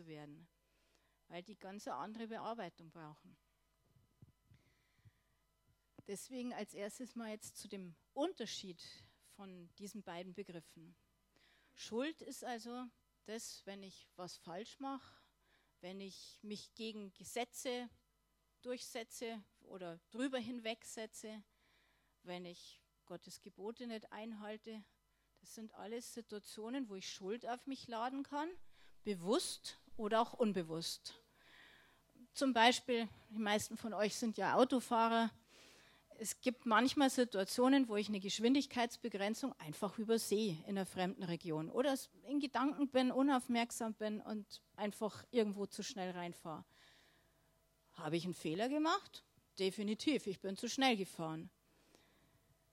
zu werden, weil die ganz eine andere Bearbeitung brauchen. Deswegen als erstes mal jetzt zu dem Unterschied von diesen beiden Begriffen. Schuld ist also das, wenn ich was falsch mache, wenn ich mich gegen Gesetze durchsetze oder drüber hinwegsetze, wenn ich Gottes Gebote nicht einhalte. Das sind alles Situationen, wo ich Schuld auf mich laden kann, bewusst oder auch unbewusst. Zum Beispiel, die meisten von euch sind ja Autofahrer. Es gibt manchmal Situationen, wo ich eine Geschwindigkeitsbegrenzung einfach übersehe in einer fremden Region oder in Gedanken bin, unaufmerksam bin und einfach irgendwo zu schnell reinfahre. Habe ich einen Fehler gemacht? Definitiv, ich bin zu schnell gefahren.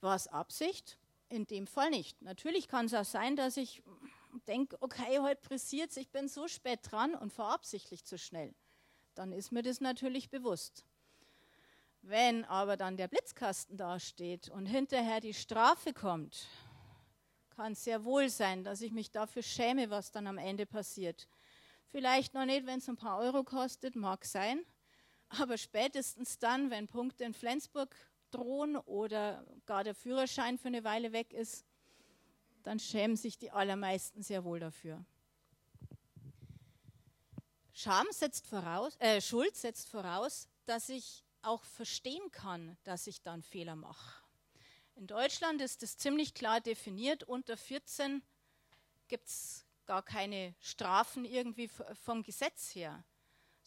War es Absicht? In dem Fall nicht. Natürlich kann es auch sein, dass ich denke, okay, heute pressiert es, ich bin so spät dran und fahre absichtlich zu schnell. Dann ist mir das natürlich bewusst. Wenn aber dann der Blitzkasten dasteht und hinterher die Strafe kommt, kann es sehr wohl sein, dass ich mich dafür schäme, was dann am Ende passiert. Vielleicht noch nicht, wenn es ein paar Euro kostet, mag sein, aber spätestens dann, wenn Punkte in Flensburg drohen oder gar der Führerschein für eine Weile weg ist, dann schämen sich die allermeisten sehr wohl dafür. Scham setzt voraus, äh, Schuld setzt voraus, dass ich auch verstehen kann, dass ich dann Fehler mache. In Deutschland ist es ziemlich klar definiert. Unter 14 gibt es gar keine Strafen irgendwie vom Gesetz her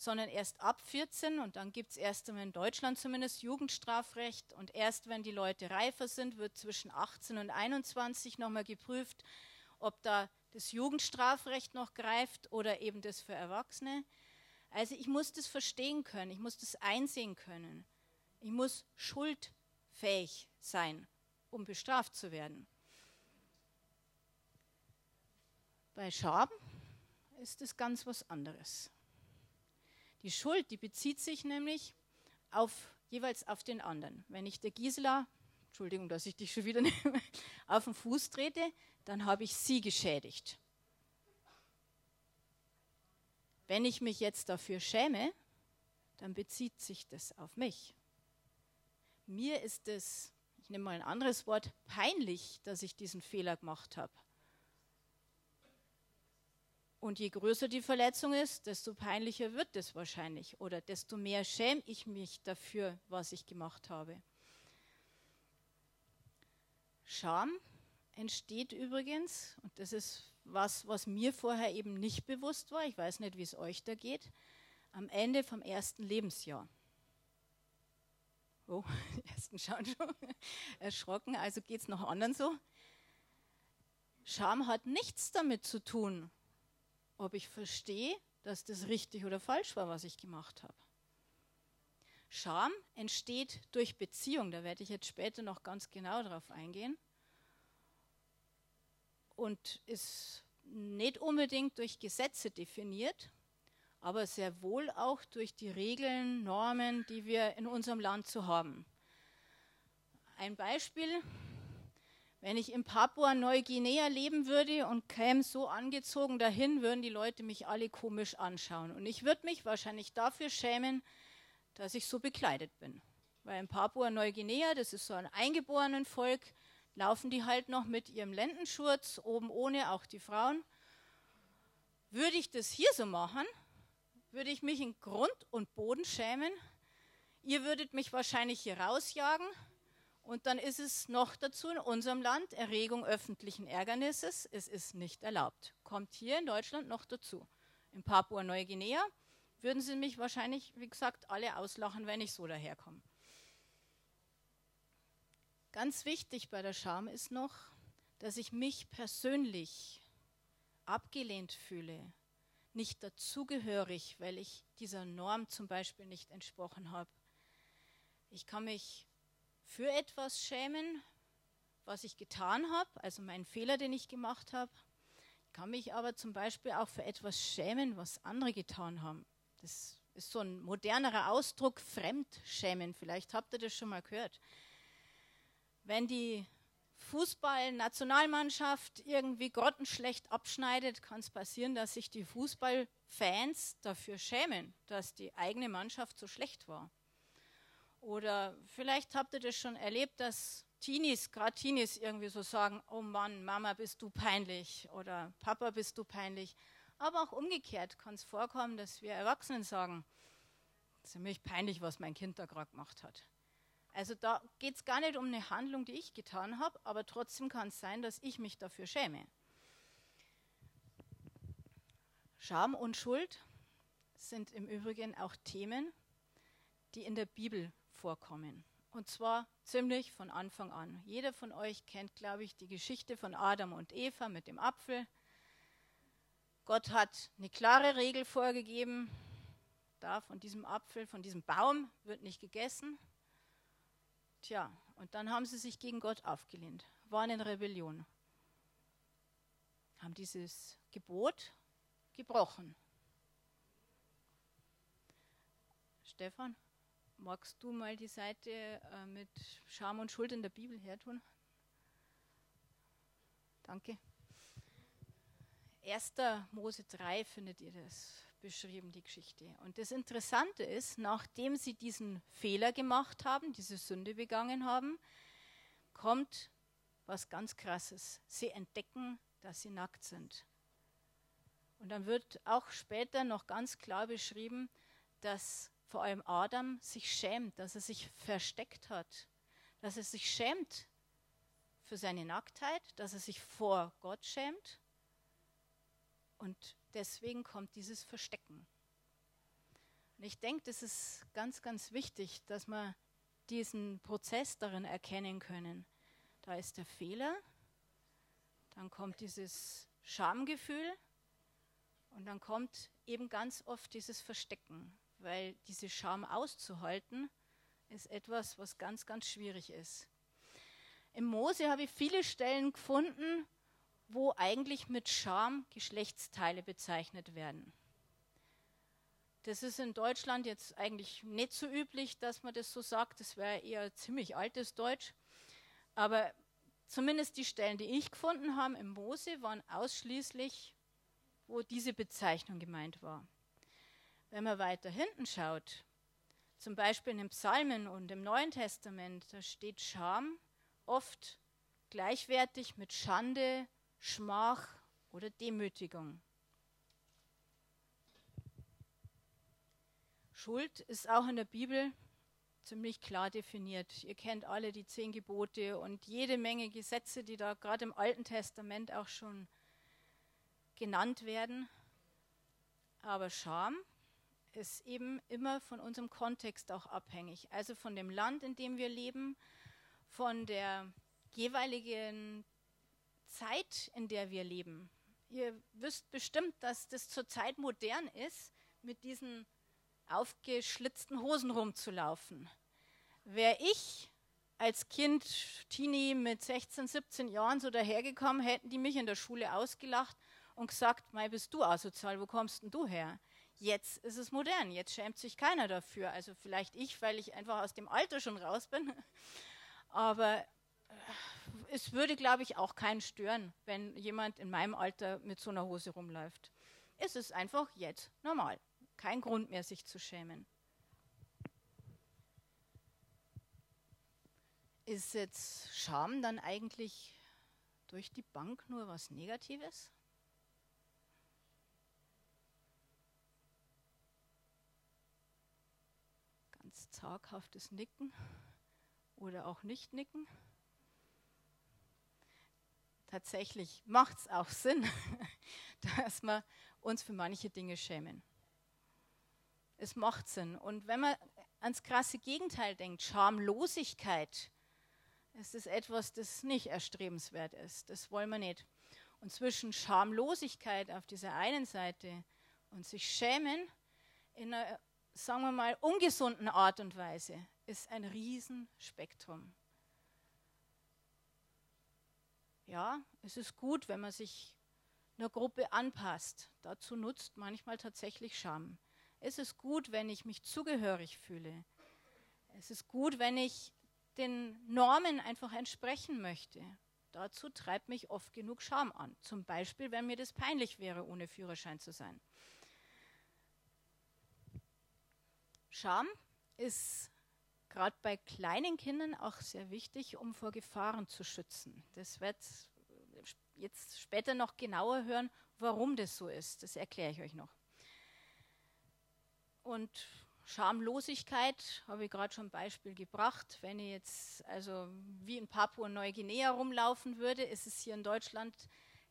sondern erst ab 14 und dann gibt es erst einmal in Deutschland zumindest Jugendstrafrecht und erst wenn die Leute reifer sind, wird zwischen 18 und 21 nochmal geprüft, ob da das Jugendstrafrecht noch greift oder eben das für Erwachsene. Also ich muss das verstehen können, ich muss das einsehen können. Ich muss schuldfähig sein, um bestraft zu werden. Bei Scham ist es ganz was anderes. Die Schuld, die bezieht sich nämlich auf, jeweils auf den anderen. Wenn ich der Gisela, Entschuldigung, dass ich dich schon wieder nehme, auf den Fuß trete, dann habe ich sie geschädigt. Wenn ich mich jetzt dafür schäme, dann bezieht sich das auf mich. Mir ist es, ich nehme mal ein anderes Wort, peinlich, dass ich diesen Fehler gemacht habe. Und je größer die Verletzung ist, desto peinlicher wird es wahrscheinlich oder desto mehr schäme ich mich dafür, was ich gemacht habe. Scham entsteht übrigens, und das ist was, was mir vorher eben nicht bewusst war, ich weiß nicht, wie es euch da geht, am Ende vom ersten Lebensjahr. Oh, die ersten schauen schon erschrocken, also geht es noch anderen so. Scham hat nichts damit zu tun, ob ich verstehe, dass das richtig oder falsch war, was ich gemacht habe. Scham entsteht durch Beziehung, da werde ich jetzt später noch ganz genau darauf eingehen. Und ist nicht unbedingt durch Gesetze definiert, aber sehr wohl auch durch die Regeln, Normen, die wir in unserem Land so haben. Ein Beispiel, wenn ich in Papua-Neuguinea leben würde und käme so angezogen dahin, würden die Leute mich alle komisch anschauen. Und ich würde mich wahrscheinlich dafür schämen, dass ich so bekleidet bin. Weil in Papua-Neuguinea, das ist so ein eingeborenen Volk, laufen die halt noch mit ihrem Lendenschurz, oben ohne, auch die Frauen. Würde ich das hier so machen, würde ich mich in Grund und Boden schämen. Ihr würdet mich wahrscheinlich hier rausjagen und dann ist es noch dazu in unserem Land Erregung öffentlichen Ärgernisses. Es ist nicht erlaubt. Kommt hier in Deutschland noch dazu. In Papua-Neuguinea würden sie mich wahrscheinlich, wie gesagt, alle auslachen, wenn ich so daherkomme. Ganz wichtig bei der Scham ist noch, dass ich mich persönlich abgelehnt fühle, nicht dazugehörig, weil ich dieser Norm zum Beispiel nicht entsprochen habe. Ich kann mich für etwas schämen, was ich getan habe, also meinen Fehler, den ich gemacht habe. Ich kann mich aber zum Beispiel auch für etwas schämen, was andere getan haben. Das ist so ein modernerer Ausdruck, Fremdschämen. Vielleicht habt ihr das schon mal gehört. Wenn die Fußball-Nationalmannschaft irgendwie grottenschlecht abschneidet, kann es passieren, dass sich die Fußballfans dafür schämen, dass die eigene Mannschaft so schlecht war. Oder vielleicht habt ihr das schon erlebt, dass Teenies, gerade Teenies irgendwie so sagen, oh Mann, Mama, bist du peinlich oder Papa, bist du peinlich. Aber auch umgekehrt kann es vorkommen, dass wir Erwachsenen sagen, ziemlich peinlich, was mein Kind da gerade gemacht hat. Also da geht es gar nicht um eine Handlung, die ich getan habe, aber trotzdem kann es sein, dass ich mich dafür schäme. Scham und Schuld sind im Übrigen auch Themen, die in der Bibel vorkommen. Und zwar ziemlich von Anfang an. Jeder von euch kennt, glaube ich, die Geschichte von Adam und Eva mit dem Apfel. Gott hat eine klare Regel vorgegeben. Da von diesem Apfel, von diesem Baum wird nicht gegessen. Tja, und dann haben sie sich gegen Gott aufgelehnt, waren in Rebellion, haben dieses Gebot gebrochen. Stefan, magst du mal die Seite äh, mit Scham und Schuld in der Bibel hertun? Danke. 1. Mose 3 findet ihr das beschrieben, die Geschichte. Und das Interessante ist, nachdem sie diesen Fehler gemacht haben, diese Sünde begangen haben, kommt was ganz Krasses. Sie entdecken, dass sie nackt sind. Und dann wird auch später noch ganz klar beschrieben, dass vor allem Adam sich schämt, dass er sich versteckt hat, dass er sich schämt für seine Nacktheit, dass er sich vor Gott schämt und deswegen kommt dieses Verstecken. Und ich denke, das ist ganz, ganz wichtig, dass wir diesen Prozess darin erkennen können. Da ist der Fehler, dann kommt dieses Schamgefühl und dann kommt eben ganz oft dieses Verstecken, weil diese Scham auszuhalten ist etwas, was ganz, ganz schwierig ist. Im Mose habe ich viele Stellen gefunden, wo eigentlich mit Scham Geschlechtsteile bezeichnet werden. Das ist in Deutschland jetzt eigentlich nicht so üblich, dass man das so sagt. Das wäre eher ziemlich altes Deutsch. Aber zumindest die Stellen, die ich gefunden habe im Mose, waren ausschließlich, wo diese Bezeichnung gemeint war. Wenn man weiter hinten schaut, zum Beispiel in den Psalmen und im Neuen Testament, da steht Scham oft gleichwertig mit Schande, Schmach oder Demütigung. Schuld ist auch in der Bibel ziemlich klar definiert. Ihr kennt alle die zehn Gebote und jede Menge Gesetze, die da gerade im Alten Testament auch schon genannt werden. Aber Scham ist eben immer von unserem Kontext auch abhängig. Also von dem Land, in dem wir leben, von der jeweiligen Zeit, in der wir leben. Ihr wisst bestimmt, dass das zurzeit modern ist, mit diesen aufgeschlitzten Hosen rumzulaufen. Wäre ich als Kind, Teenie mit 16, 17 Jahren so dahergekommen, hätten die mich in der Schule ausgelacht und gesagt, Mai, bist du asozial, wo kommst denn du her? Jetzt ist es modern, jetzt schämt sich keiner dafür. Also vielleicht ich, weil ich einfach aus dem Alter schon raus bin. Aber es würde, glaube ich, auch keinen stören, wenn jemand in meinem Alter mit so einer Hose rumläuft. Es ist einfach jetzt normal. Kein Grund mehr, sich zu schämen. Ist jetzt Scham dann eigentlich durch die Bank nur was Negatives? Ganz zaghaftes Nicken oder auch nicht nicken tatsächlich macht es auch Sinn, dass wir uns für manche Dinge schämen. Es macht Sinn. Und wenn man ans krasse Gegenteil denkt, Schamlosigkeit, ist es etwas, das nicht erstrebenswert ist. Das wollen wir nicht. Und zwischen Schamlosigkeit auf dieser einen Seite und sich schämen in einer, sagen wir mal, ungesunden Art und Weise ist ein Riesenspektrum. Ja, es ist gut, wenn man sich einer Gruppe anpasst. Dazu nutzt manchmal tatsächlich Scham. Es ist gut, wenn ich mich zugehörig fühle. Es ist gut, wenn ich den Normen einfach entsprechen möchte. dazu treibt mich oft genug Scham an. Zum Beispiel, wenn mir das peinlich wäre, ohne Führerschein zu sein. Scham ist gerade bei kleinen Kindern auch sehr wichtig, um vor Gefahren zu schützen. Das wird jetzt später noch genauer hören, warum das so ist. Das erkläre ich euch noch. Und Schamlosigkeit habe ich gerade schon ein Beispiel gebracht. Wenn ich jetzt also wie in Papua-Neuguinea rumlaufen würde, ist es hier in Deutschland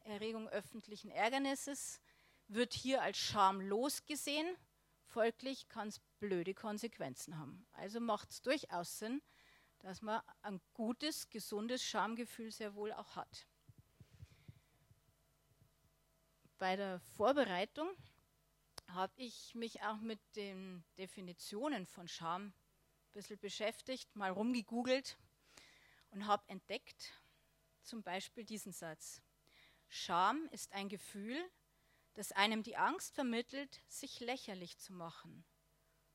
Erregung öffentlichen Ärgernisses, wird hier als schamlos gesehen. Folglich kann es blöde Konsequenzen haben. Also macht es durchaus Sinn, dass man ein gutes, gesundes Schamgefühl sehr wohl auch hat. Bei der Vorbereitung habe ich mich auch mit den Definitionen von Scham ein bisschen beschäftigt, mal rumgegoogelt und habe entdeckt, zum Beispiel diesen Satz. Scham ist ein Gefühl, das einem die Angst vermittelt, sich lächerlich zu machen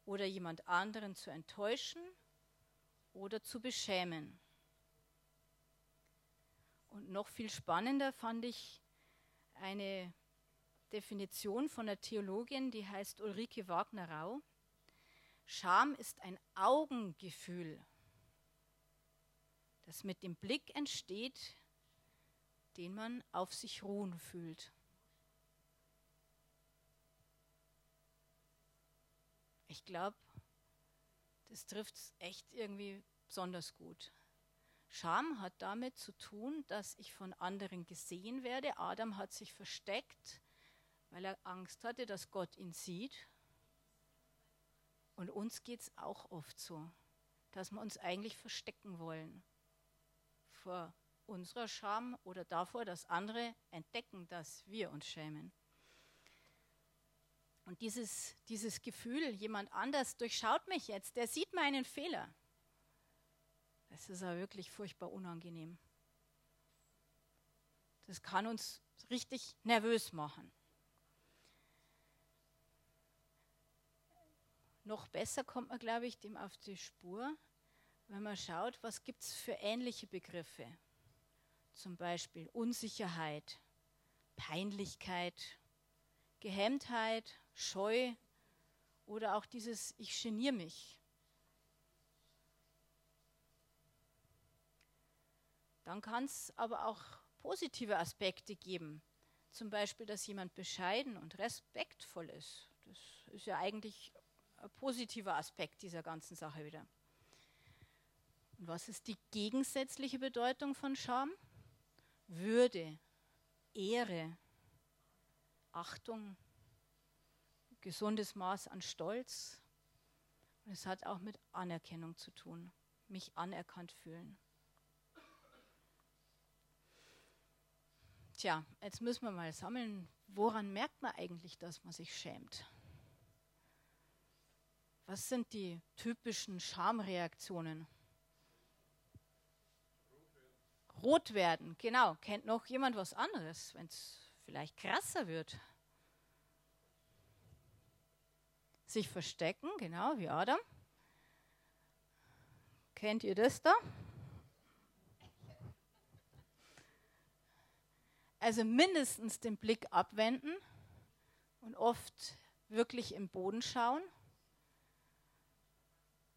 oder jemand anderen zu enttäuschen oder zu beschämen. Und noch viel spannender fand ich eine Definition von der Theologin, die heißt Ulrike Wagner-Rau. Scham ist ein Augengefühl, das mit dem Blick entsteht, den man auf sich ruhen fühlt. Ich glaube, das trifft es echt irgendwie besonders gut. Scham hat damit zu tun, dass ich von anderen gesehen werde. Adam hat sich versteckt weil er Angst hatte, dass Gott ihn sieht. Und uns geht es auch oft so, dass wir uns eigentlich verstecken wollen vor unserer Scham oder davor, dass andere entdecken, dass wir uns schämen. Und dieses, dieses Gefühl, jemand anders durchschaut mich jetzt, der sieht meinen Fehler, das ist ja wirklich furchtbar unangenehm. Das kann uns richtig nervös machen. Noch besser kommt man, glaube ich, dem auf die Spur, wenn man schaut, was gibt es für ähnliche Begriffe. Zum Beispiel Unsicherheit, Peinlichkeit, Gehemmtheit, Scheu oder auch dieses Ich geniere mich. Dann kann es aber auch positive Aspekte geben. Zum Beispiel, dass jemand bescheiden und respektvoll ist. Das ist ja eigentlich ein positiver Aspekt dieser ganzen Sache wieder. Und was ist die gegensätzliche Bedeutung von Scham? Würde, Ehre, Achtung, gesundes Maß an Stolz. Und es hat auch mit Anerkennung zu tun, mich anerkannt fühlen. Tja, jetzt müssen wir mal sammeln, woran merkt man eigentlich, dass man sich schämt? Was sind die typischen Schamreaktionen? Rot werden, genau. Kennt noch jemand was anderes, wenn es vielleicht krasser wird? Sich verstecken, genau, wie Adam. Kennt ihr das da? Also mindestens den Blick abwenden und oft wirklich im Boden schauen.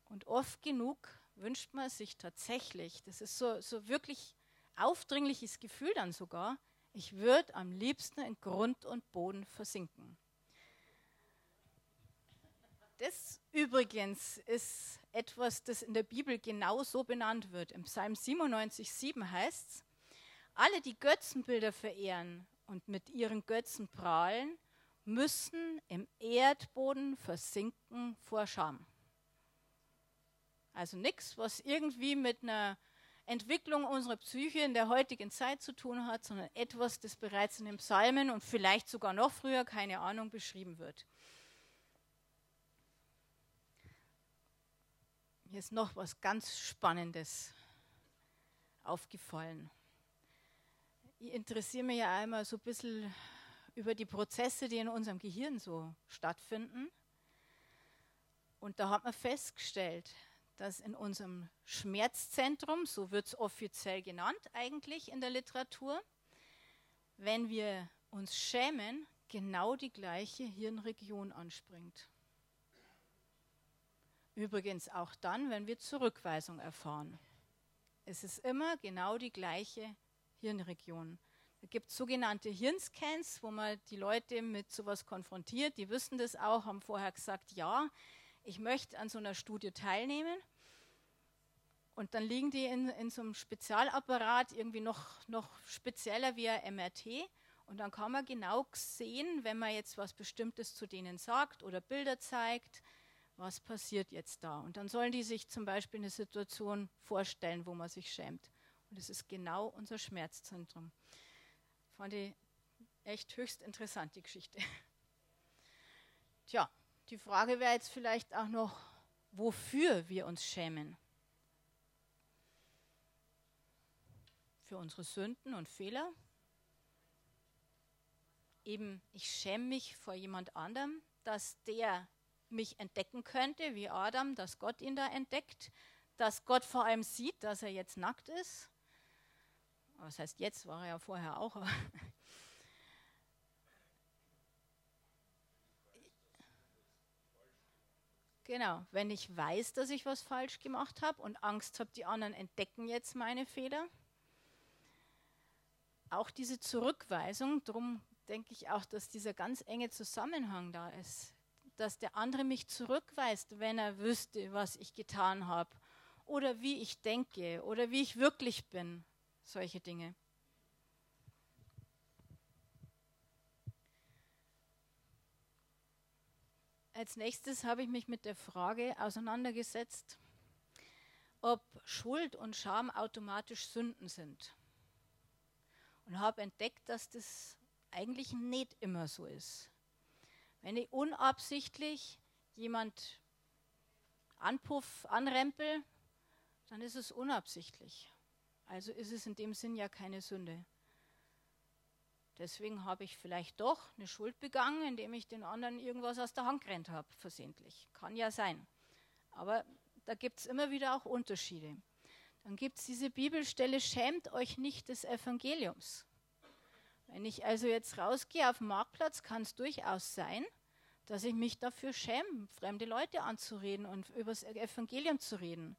Und oft genug wünscht man sich tatsächlich, das ist so, so wirklich aufdringliches Gefühl dann sogar, ich würde am liebsten in Grund und Boden versinken. Das übrigens ist etwas, das in der Bibel genau so benannt wird. Im Psalm 97,7 heißt es, alle, die Götzenbilder verehren und mit ihren Götzen prahlen, müssen im Erdboden versinken vor Scham. Also nichts, was irgendwie mit einer Entwicklung unserer Psyche in der heutigen Zeit zu tun hat, sondern etwas, das bereits in den Psalmen und vielleicht sogar noch früher, keine Ahnung, beschrieben wird. Hier ist noch was ganz Spannendes aufgefallen. Ich interessiere mich ja einmal so ein bisschen über die Prozesse, die in unserem Gehirn so stattfinden. Und da hat man festgestellt, dass in unserem Schmerzzentrum, so wird es offiziell genannt eigentlich in der Literatur, wenn wir uns schämen, genau die gleiche Hirnregion anspringt. Übrigens auch dann, wenn wir Zurückweisung erfahren. Es ist immer genau die gleiche Hirnregion. Es gibt sogenannte Hirnscans, wo man die Leute mit sowas konfrontiert. Die wissen das auch, haben vorher gesagt, ja, ich möchte an so einer Studie teilnehmen. Und dann liegen die in, in so einem Spezialapparat, irgendwie noch, noch spezieller wie ein MRT. Und dann kann man genau sehen, wenn man jetzt was Bestimmtes zu denen sagt oder Bilder zeigt, was passiert jetzt da. Und dann sollen die sich zum Beispiel eine Situation vorstellen, wo man sich schämt. Und das ist genau unser Schmerzzentrum. Fand ich echt höchst interessant, die Geschichte. Tja, die Frage wäre jetzt vielleicht auch noch, wofür wir uns schämen. Für unsere Sünden und Fehler. Eben, ich schäme mich vor jemand anderem, dass der mich entdecken könnte, wie Adam, dass Gott ihn da entdeckt, dass Gott vor allem sieht, dass er jetzt nackt ist was heißt jetzt, war er ja vorher auch. genau, wenn ich weiß, dass ich was falsch gemacht habe und Angst habe, die anderen entdecken jetzt meine Fehler. Auch diese Zurückweisung, darum denke ich auch, dass dieser ganz enge Zusammenhang da ist, dass der andere mich zurückweist, wenn er wüsste, was ich getan habe oder wie ich denke oder wie ich wirklich bin solche Dinge. Als nächstes habe ich mich mit der Frage auseinandergesetzt, ob Schuld und Scham automatisch Sünden sind. Und habe entdeckt, dass das eigentlich nicht immer so ist. Wenn ich unabsichtlich jemand anpuff, anrempel, dann ist es unabsichtlich. Also ist es in dem Sinn ja keine Sünde. Deswegen habe ich vielleicht doch eine Schuld begangen, indem ich den anderen irgendwas aus der Hand gerannt habe, versehentlich. Kann ja sein. Aber da gibt es immer wieder auch Unterschiede. Dann gibt es diese Bibelstelle, schämt euch nicht des Evangeliums. Wenn ich also jetzt rausgehe auf den Marktplatz, kann es durchaus sein, dass ich mich dafür schäme, fremde Leute anzureden und über das Evangelium zu reden.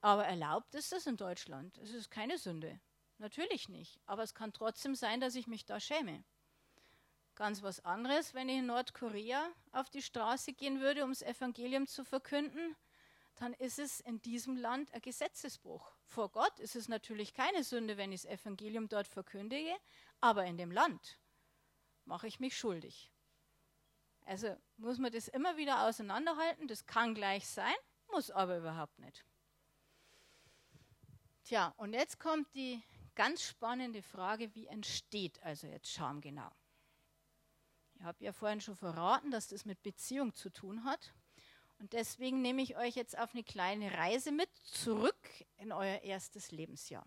Aber erlaubt ist das in Deutschland. Es ist keine Sünde. Natürlich nicht. Aber es kann trotzdem sein, dass ich mich da schäme. Ganz was anderes, wenn ich in Nordkorea auf die Straße gehen würde, um das Evangelium zu verkünden, dann ist es in diesem Land ein Gesetzesbruch. Vor Gott ist es natürlich keine Sünde, wenn ich das Evangelium dort verkündige, aber in dem Land mache ich mich schuldig. Also muss man das immer wieder auseinanderhalten. Das kann gleich sein, muss aber überhaupt nicht. Tja, und jetzt kommt die ganz spannende Frage, wie entsteht also jetzt Scham genau? Ich habe ja vorhin schon verraten, dass das mit Beziehung zu tun hat. Und deswegen nehme ich euch jetzt auf eine kleine Reise mit zurück in euer erstes Lebensjahr.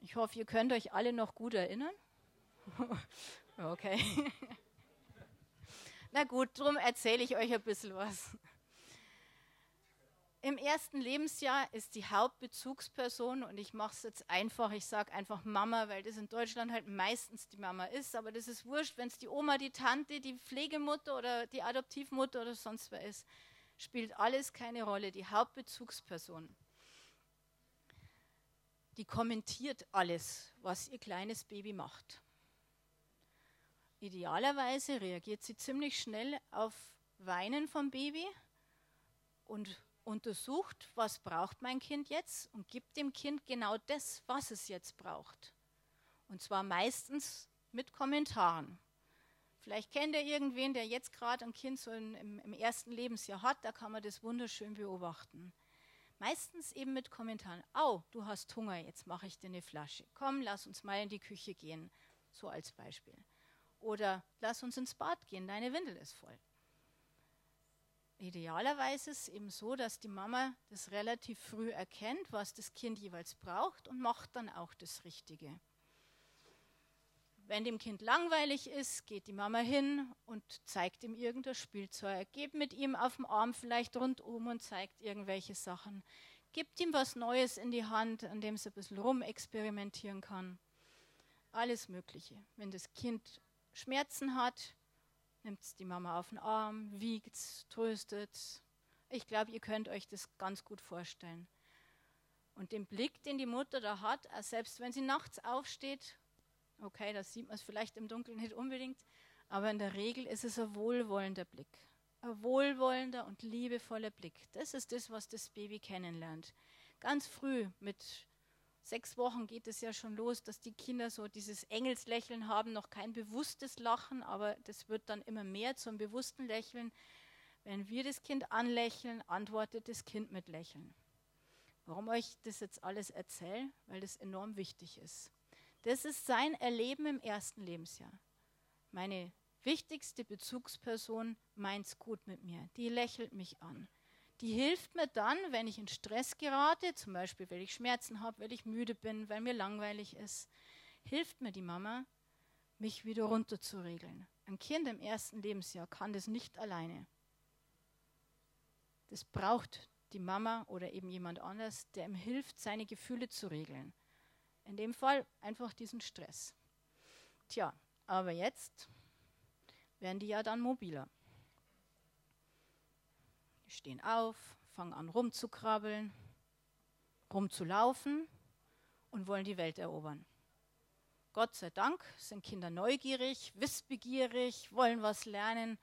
Ich hoffe, ihr könnt euch alle noch gut erinnern. okay. Na gut, darum erzähle ich euch ein bisschen was. Im ersten Lebensjahr ist die Hauptbezugsperson, und ich mache es jetzt einfach, ich sage einfach Mama, weil das in Deutschland halt meistens die Mama ist, aber das ist wurscht, wenn es die Oma, die Tante, die Pflegemutter oder die Adoptivmutter oder sonst wer ist, spielt alles keine Rolle. Die Hauptbezugsperson, die kommentiert alles, was ihr kleines Baby macht. Idealerweise reagiert sie ziemlich schnell auf Weinen vom Baby und untersucht, was braucht mein Kind jetzt und gibt dem Kind genau das, was es jetzt braucht. Und zwar meistens mit Kommentaren. Vielleicht kennt ihr irgendwen, der jetzt gerade ein Kind so im, im, ersten Lebensjahr hat, da kann man das wunderschön beobachten. Meistens eben mit Kommentaren. Au, du hast Hunger, jetzt mache ich dir eine Flasche. Komm, lass uns mal in die Küche gehen. So als Beispiel. Oder lass uns ins Bad gehen, deine Windel ist voll. Idealerweise ist es eben so, dass die Mama das relativ früh erkennt, was das Kind jeweils braucht und macht dann auch das Richtige. Wenn dem Kind langweilig ist, geht die Mama hin und zeigt ihm irgendein Spielzeug, geht mit ihm auf dem Arm vielleicht rundum und zeigt irgendwelche Sachen, gibt ihm was Neues in die Hand, an dem es ein bisschen rumexperimentieren kann. Alles Mögliche. Wenn das Kind Schmerzen hat, nimmt es die Mama auf den Arm, wiegt es, tröstet es. Ich glaube, ihr könnt euch das ganz gut vorstellen. Und den Blick, den die Mutter da hat, selbst wenn sie nachts aufsteht Okay, das sieht man es vielleicht im Dunkeln nicht unbedingt, aber in der Regel ist es ein wohlwollender Blick. Ein wohlwollender und liebevoller Blick. Das ist das, was das Baby kennenlernt. Ganz früh, mit sechs Wochen geht es ja schon los, dass die Kinder so dieses Engelslächeln haben, noch kein bewusstes Lachen, aber das wird dann immer mehr zum bewussten Lächeln. Wenn wir das Kind anlächeln, antwortet das Kind mit Lächeln. Warum euch das jetzt alles erzähle? Weil das enorm wichtig ist. Das ist sein Erleben im ersten Lebensjahr. Meine wichtigste Bezugsperson meint's gut mit mir. Die lächelt mich an. Die hilft mir dann, wenn ich in Stress gerate, zum Beispiel, weil ich Schmerzen habe, weil ich müde bin, weil mir langweilig ist, hilft mir die Mama, mich wieder runterzuregeln. Ein Kind im ersten Lebensjahr kann das nicht alleine. Das braucht die Mama oder eben jemand anders, der ihm hilft, seine Gefühle zu regeln. In dem Fall einfach diesen Stress. Tja, aber jetzt werden die ja dann mobiler. Die stehen auf, fangen an rumzukrabbeln, rumzulaufen und wollen die Welt erobern. Gott sei Dank sind Kinder neugierig, wissbegierig, wollen was lernen,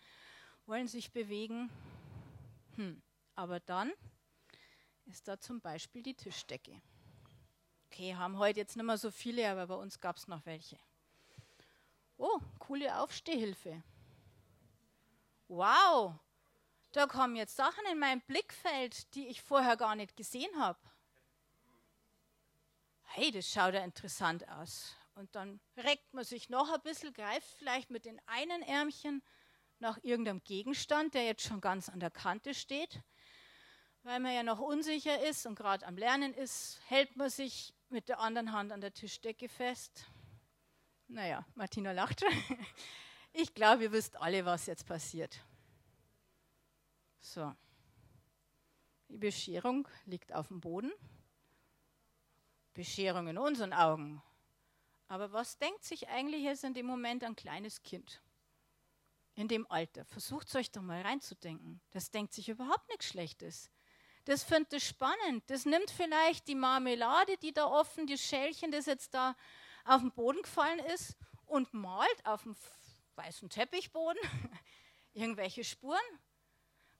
wollen sich bewegen. Hm. Aber dann ist da zum Beispiel die Tischdecke. Okay, haben heute jetzt nicht mehr so viele, aber bei uns gab es noch welche. Oh, coole Aufstehhilfe. Wow, da kommen jetzt Sachen in mein Blickfeld, die ich vorher gar nicht gesehen habe. Hey, das schaut ja interessant aus. Und dann reckt man sich noch ein bisschen, greift vielleicht mit den einen Ärmchen nach irgendeinem Gegenstand, der jetzt schon ganz an der Kante steht. Weil man ja noch unsicher ist und gerade am Lernen ist, hält man sich mit der anderen Hand an der Tischdecke fest. Naja, Martina lacht. Ich glaube, ihr wisst alle, was jetzt passiert. So. Die Bescherung liegt auf dem Boden. Bescherung in unseren Augen. Aber was denkt sich eigentlich jetzt in dem Moment ein kleines Kind? In dem Alter. Versucht es euch doch mal reinzudenken. Das denkt sich überhaupt nichts Schlechtes das findet es spannend. Das nimmt vielleicht die Marmelade, die da offen, das Schälchen, das jetzt da auf den Boden gefallen ist, und malt auf dem weißen Teppichboden irgendwelche Spuren.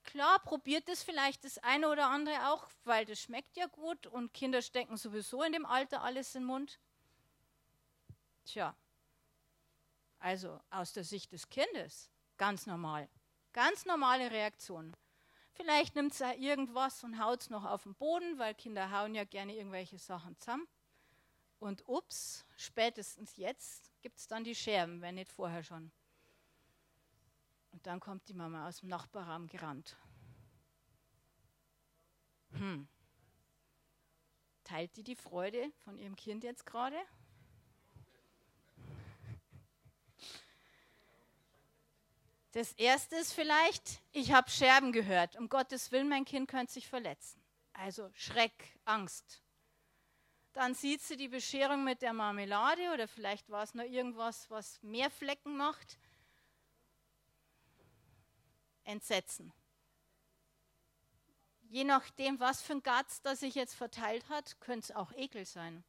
Klar, probiert es vielleicht das eine oder andere auch, weil das schmeckt ja gut und Kinder stecken sowieso in dem Alter alles in den Mund. Tja, also aus der Sicht des Kindes ganz normal. Ganz normale Reaktion. Vielleicht nimmt es irgendwas und haut es noch auf den Boden, weil Kinder hauen ja gerne irgendwelche Sachen zusammen. Und ups, spätestens jetzt gibt es dann die Scherben, wenn nicht vorher schon. Und dann kommt die Mama aus dem Nachbarraum gerannt. Hm. Teilt die die Freude von ihrem Kind jetzt gerade? Das erste ist vielleicht, ich habe Scherben gehört. Um Gottes Willen, mein Kind könnte sich verletzen. Also Schreck, Angst. Dann sieht sie die Bescherung mit der Marmelade oder vielleicht war es noch irgendwas, was mehr Flecken macht. Entsetzen. Je nachdem, was für ein Gatz das sich jetzt verteilt hat, könnte es auch Ekel sein.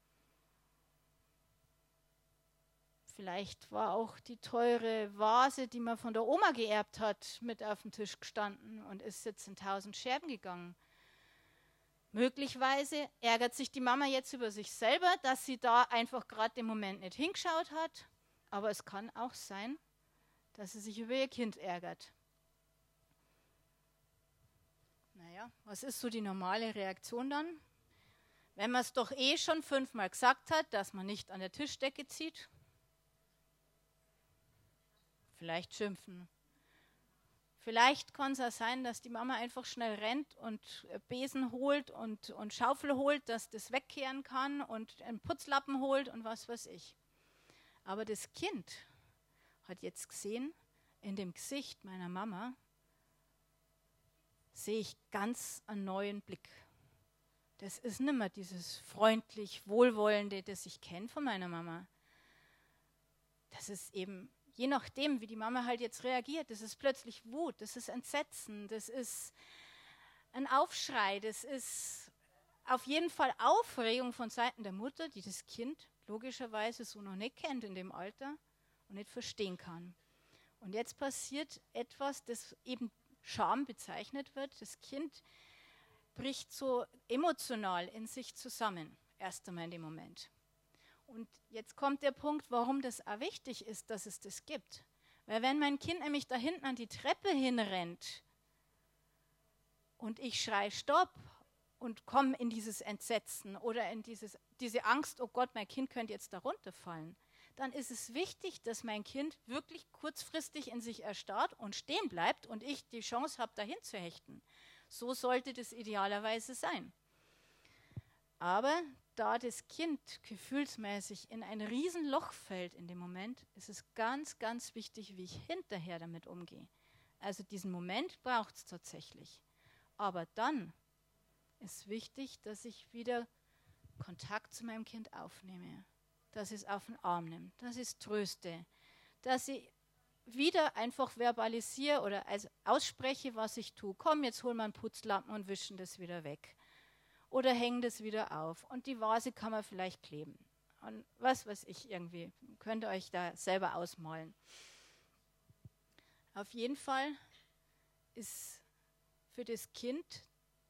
Vielleicht war auch die teure Vase, die man von der Oma geerbt hat, mit auf den Tisch gestanden und ist jetzt in tausend Scherben gegangen. Möglicherweise ärgert sich die Mama jetzt über sich selber, dass sie da einfach gerade den Moment nicht hingeschaut hat. Aber es kann auch sein, dass sie sich über ihr Kind ärgert. Naja, was ist so die normale Reaktion dann? Wenn man es doch eh schon fünfmal gesagt hat, dass man nicht an der Tischdecke zieht, vielleicht schimpfen. Vielleicht kann es auch sein, dass die Mama einfach schnell rennt und Besen holt und, und Schaufel holt, dass das wegkehren kann und einen Putzlappen holt und was weiß ich. Aber das Kind hat jetzt gesehen, in dem Gesicht meiner Mama sehe ich ganz einen neuen Blick. Das ist nicht mehr dieses freundlich Wohlwollende, das ich kenne von meiner Mama. Das ist eben, je nachdem, wie die Mama halt jetzt reagiert, das ist plötzlich Wut, das ist Entsetzen, das ist ein Aufschrei, das ist auf jeden Fall Aufregung von Seiten der Mutter, die das Kind logischerweise so noch nicht kennt in dem Alter und nicht verstehen kann. Und jetzt passiert etwas, das eben Scham bezeichnet wird. Das Kind bricht so emotional in sich zusammen, erst einmal in dem Moment. Und jetzt kommt der Punkt, warum das auch wichtig ist, dass es das gibt. Weil wenn mein Kind nämlich da hinten an die Treppe hinrennt und ich schreie Stopp und komme in dieses Entsetzen oder in dieses, diese Angst, oh Gott, mein Kind könnte jetzt da runterfallen, dann ist es wichtig, dass mein Kind wirklich kurzfristig in sich erstarrt und stehen bleibt und ich die Chance habe, dahin zu hechten. So sollte das idealerweise sein. Aber da das Kind gefühlsmäßig in ein Riesenloch fällt in dem Moment, ist es ganz, ganz wichtig, wie ich hinterher damit umgehe. Also diesen Moment braucht es tatsächlich. Aber dann ist wichtig, dass ich wieder Kontakt zu meinem Kind aufnehme dass ich es auf den Arm nehme, dass ich es tröste, dass ich wieder einfach verbalisiere oder also ausspreche, was ich tue. Komm, jetzt hol mal einen Putzlappen und wischen das wieder weg. Oder hängen das wieder auf. Und die Vase kann man vielleicht kleben. Und was weiß ich irgendwie. Könnt ihr euch da selber ausmalen. Auf jeden Fall ist für das Kind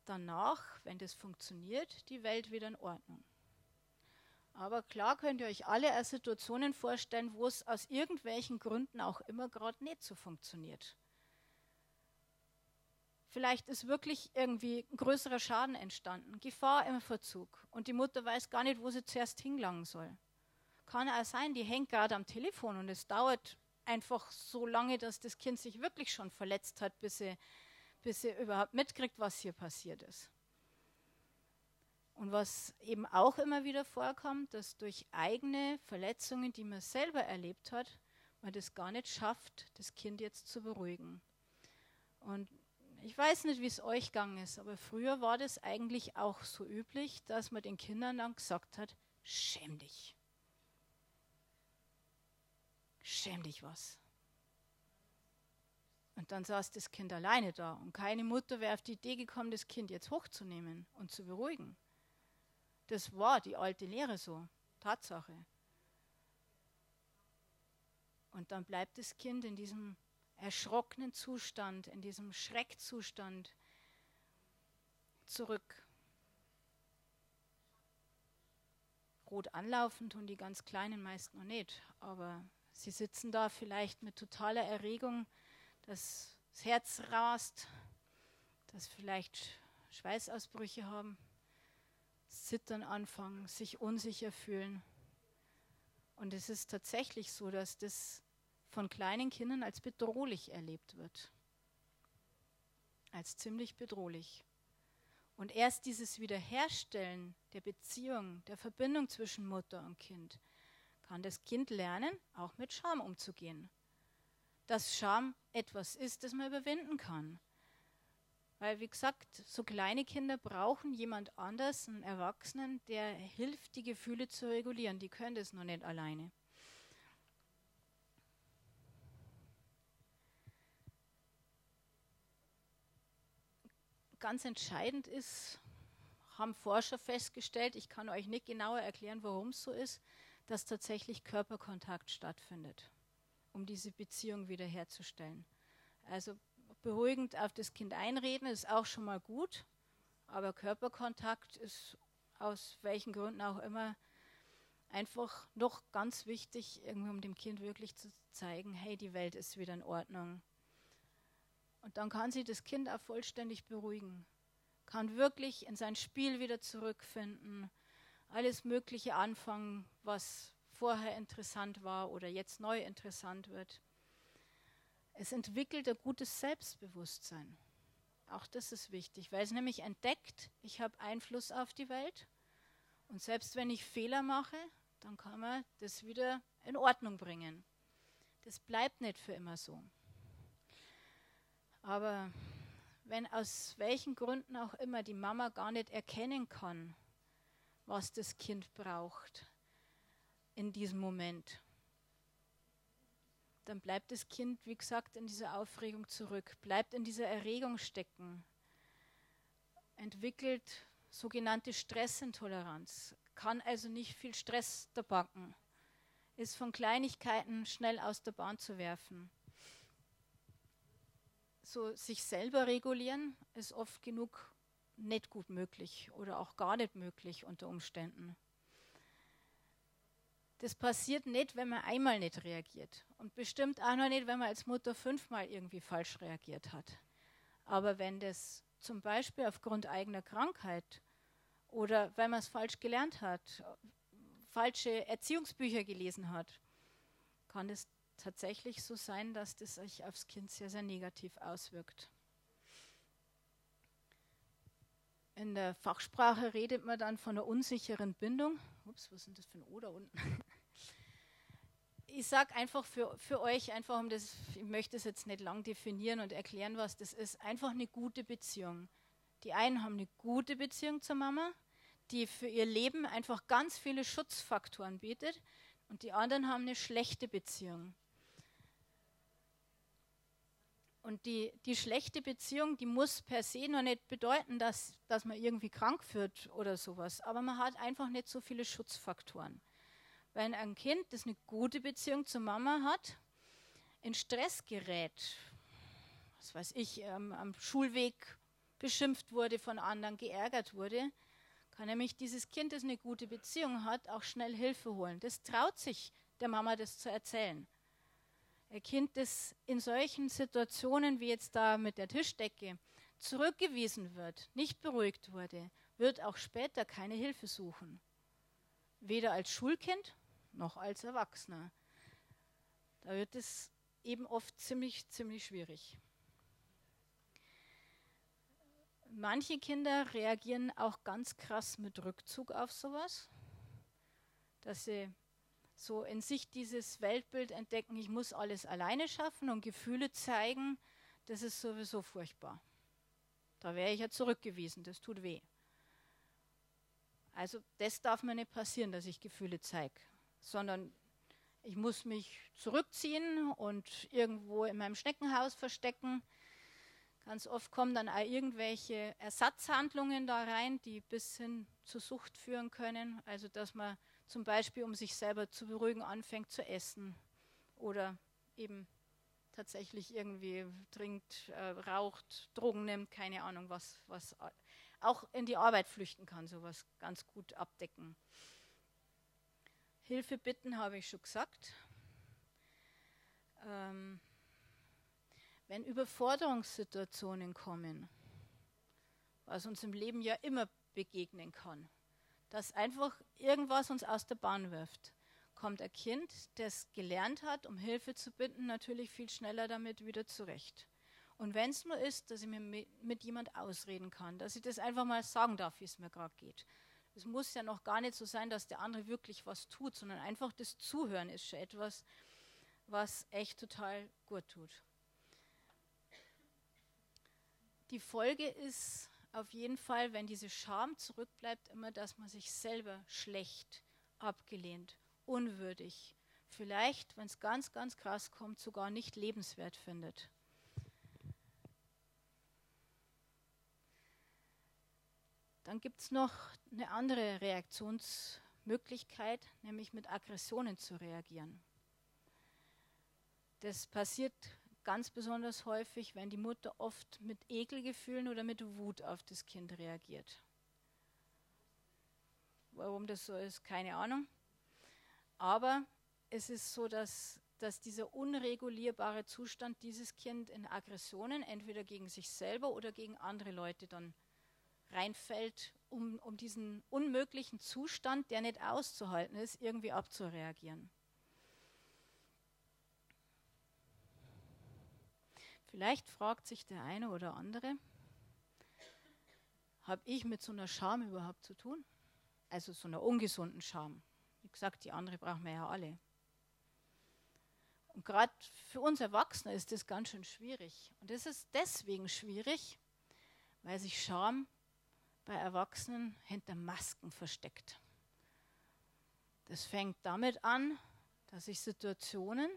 danach, wenn das funktioniert, die Welt wieder in Ordnung. Aber klar könnt ihr euch alle Situationen vorstellen, wo es aus irgendwelchen Gründen auch immer gerade nicht so funktioniert. Vielleicht ist wirklich irgendwie ein größerer Schaden entstanden, Gefahr im Verzug und die Mutter weiß gar nicht, wo sie zuerst hingelangen soll. Kann auch sein, die hängt gerade am Telefon und es dauert einfach so lange, dass das Kind sich wirklich schon verletzt hat, bis sie, bis sie überhaupt mitkriegt, was hier passiert ist. Und was eben auch immer wieder vorkommt, dass durch eigene Verletzungen, die man selber erlebt hat, man das gar nicht schafft, das Kind jetzt zu beruhigen. Und ich weiß nicht, wie es euch gegangen ist, aber früher war das eigentlich auch so üblich, dass man den Kindern dann gesagt hat, schäm dich. Schäm dich was. Und dann saß das Kind alleine da und keine Mutter wäre auf die Idee gekommen, das Kind jetzt hochzunehmen und zu beruhigen. Das war die alte Lehre so, Tatsache. Und dann bleibt das Kind in diesem erschrockenen Zustand, in diesem Schreckzustand zurück. Rot anlaufen tun die ganz Kleinen meist noch nicht, aber sie sitzen da vielleicht mit totaler Erregung, dass das Herz rast, dass vielleicht Schweißausbrüche haben. Zittern anfangen, sich unsicher fühlen. Und es ist tatsächlich so, dass das von kleinen Kindern als bedrohlich erlebt wird. Als ziemlich bedrohlich. Und erst dieses Wiederherstellen der Beziehung, der Verbindung zwischen Mutter und Kind, kann das Kind lernen, auch mit Scham umzugehen. Dass Scham etwas ist, das man überwinden kann. Weil, wie gesagt, so kleine Kinder brauchen jemand anders, einen Erwachsenen, der hilft, die Gefühle zu regulieren. Die können das noch nicht alleine. Ganz entscheidend ist, haben Forscher festgestellt, ich kann euch nicht genauer erklären, warum es so ist, dass tatsächlich Körperkontakt stattfindet, um diese Beziehung wiederherzustellen. Also beruhigend auf das Kind einreden, ist auch schon mal gut. Aber Körperkontakt ist aus welchen Gründen auch immer einfach noch ganz wichtig, irgendwie um dem Kind wirklich zu zeigen, hey, die Welt ist wieder in Ordnung. Und dann kann sie das Kind auch vollständig beruhigen, kann wirklich in sein Spiel wieder zurückfinden, alles Mögliche anfangen, was vorher interessant war oder jetzt neu interessant wird. Es entwickelt ein gutes Selbstbewusstsein. Auch das ist wichtig, weil es nämlich entdeckt, ich habe Einfluss auf die Welt. Und selbst wenn ich Fehler mache, dann kann man das wieder in Ordnung bringen. Das bleibt nicht für immer so. Aber wenn aus welchen Gründen auch immer die Mama gar nicht erkennen kann, was das Kind braucht in diesem Moment, dann bleibt das Kind, wie gesagt, in dieser Aufregung zurück, bleibt in dieser Erregung stecken, entwickelt sogenannte Stressintoleranz, kann also nicht viel Stress da backen, ist von Kleinigkeiten schnell aus der Bahn zu werfen. So sich selber regulieren ist oft genug nicht gut möglich oder auch gar nicht möglich unter Umständen. Das passiert nicht, wenn man einmal nicht reagiert. Und bestimmt auch noch nicht, wenn man als Mutter fünfmal irgendwie falsch reagiert hat. Aber wenn das zum Beispiel aufgrund eigener Krankheit oder weil man es falsch gelernt hat, falsche Erziehungsbücher gelesen hat, kann es tatsächlich so sein, dass das sich aufs Kind sehr, sehr negativ auswirkt. In der Fachsprache redet man dann von einer unsicheren Bindung. Ups, was ist das für ein O da unten? Ich sage einfach für, für euch, einfach um das, ich möchte es jetzt nicht lang definieren und erklären, was das ist, einfach eine gute Beziehung. Die einen haben eine gute Beziehung zur Mama, die für ihr Leben einfach ganz viele Schutzfaktoren bietet, und die anderen haben eine schlechte Beziehung. Und die, die schlechte Beziehung, die muss per se noch nicht bedeuten, dass, dass man irgendwie krank wird oder sowas. Aber man hat einfach nicht so viele Schutzfaktoren. Wenn ein Kind, das eine gute Beziehung zur Mama hat, in Stress gerät, was weiß ich, ähm, am Schulweg beschimpft wurde von anderen, geärgert wurde, kann nämlich dieses Kind, das eine gute Beziehung hat, auch schnell Hilfe holen. Das traut sich der Mama, das zu erzählen. Ein Kind, das in solchen Situationen wie jetzt da mit der Tischdecke zurückgewiesen wird, nicht beruhigt wurde, wird auch später keine Hilfe suchen. Weder als Schulkind noch als Erwachsener. Da wird es eben oft ziemlich, ziemlich schwierig. Manche Kinder reagieren auch ganz krass mit Rückzug auf sowas, dass sie so in sich dieses Weltbild entdecken, ich muss alles alleine schaffen und Gefühle zeigen, das ist sowieso furchtbar. Da wäre ich ja zurückgewiesen, das tut weh. Also das darf mir nicht passieren, dass ich Gefühle zeige, sondern ich muss mich zurückziehen und irgendwo in meinem Schneckenhaus verstecken. Ganz oft kommen dann auch irgendwelche Ersatzhandlungen da rein, die bis hin zur Sucht führen können. Also dass man zum Beispiel, um sich selber zu beruhigen, anfängt zu essen oder eben tatsächlich irgendwie trinkt, äh, raucht, Drogen nimmt, keine Ahnung, was, was auch in die Arbeit flüchten kann, sowas ganz gut abdecken. Hilfe bitten habe ich schon gesagt. Ähm, wenn Überforderungssituationen kommen, was uns im Leben ja immer begegnen kann, dass einfach irgendwas uns aus der Bahn wirft. Kommt ein Kind, das gelernt hat, um Hilfe zu bitten, natürlich viel schneller damit wieder zurecht. Und wenn es nur ist, dass ich mir mit jemand ausreden kann, dass ich das einfach mal sagen darf, wie es mir gerade geht. Es muss ja noch gar nicht so sein, dass der andere wirklich was tut, sondern einfach das Zuhören ist schon etwas, was echt total gut tut. Die Folge ist, auf jeden Fall, wenn diese Scham zurückbleibt, immer, dass man sich selber schlecht, abgelehnt, unwürdig, vielleicht, wenn es ganz, ganz krass kommt, sogar nicht lebenswert findet. Dann gibt es noch eine andere Reaktionsmöglichkeit, nämlich mit Aggressionen zu reagieren. Das passiert ganz besonders häufig, wenn die Mutter oft mit Ekelgefühlen oder mit Wut auf das Kind reagiert. Warum das so ist, keine Ahnung. Aber es ist so, dass, dass dieser unregulierbare Zustand dieses Kind in Aggressionen entweder gegen sich selber oder gegen andere Leute dann reinfällt, um, um diesen unmöglichen Zustand, der nicht auszuhalten ist, irgendwie abzureagieren. Vielleicht fragt sich der eine oder andere, habe ich mit so einer Scham überhaupt zu tun? Also so einer ungesunden Scham. Wie gesagt, die andere brauchen wir ja alle. Und gerade für uns Erwachsene ist das ganz schön schwierig. Und das ist deswegen schwierig, weil sich Scham bei Erwachsenen hinter Masken versteckt. Das fängt damit an, dass ich Situationen,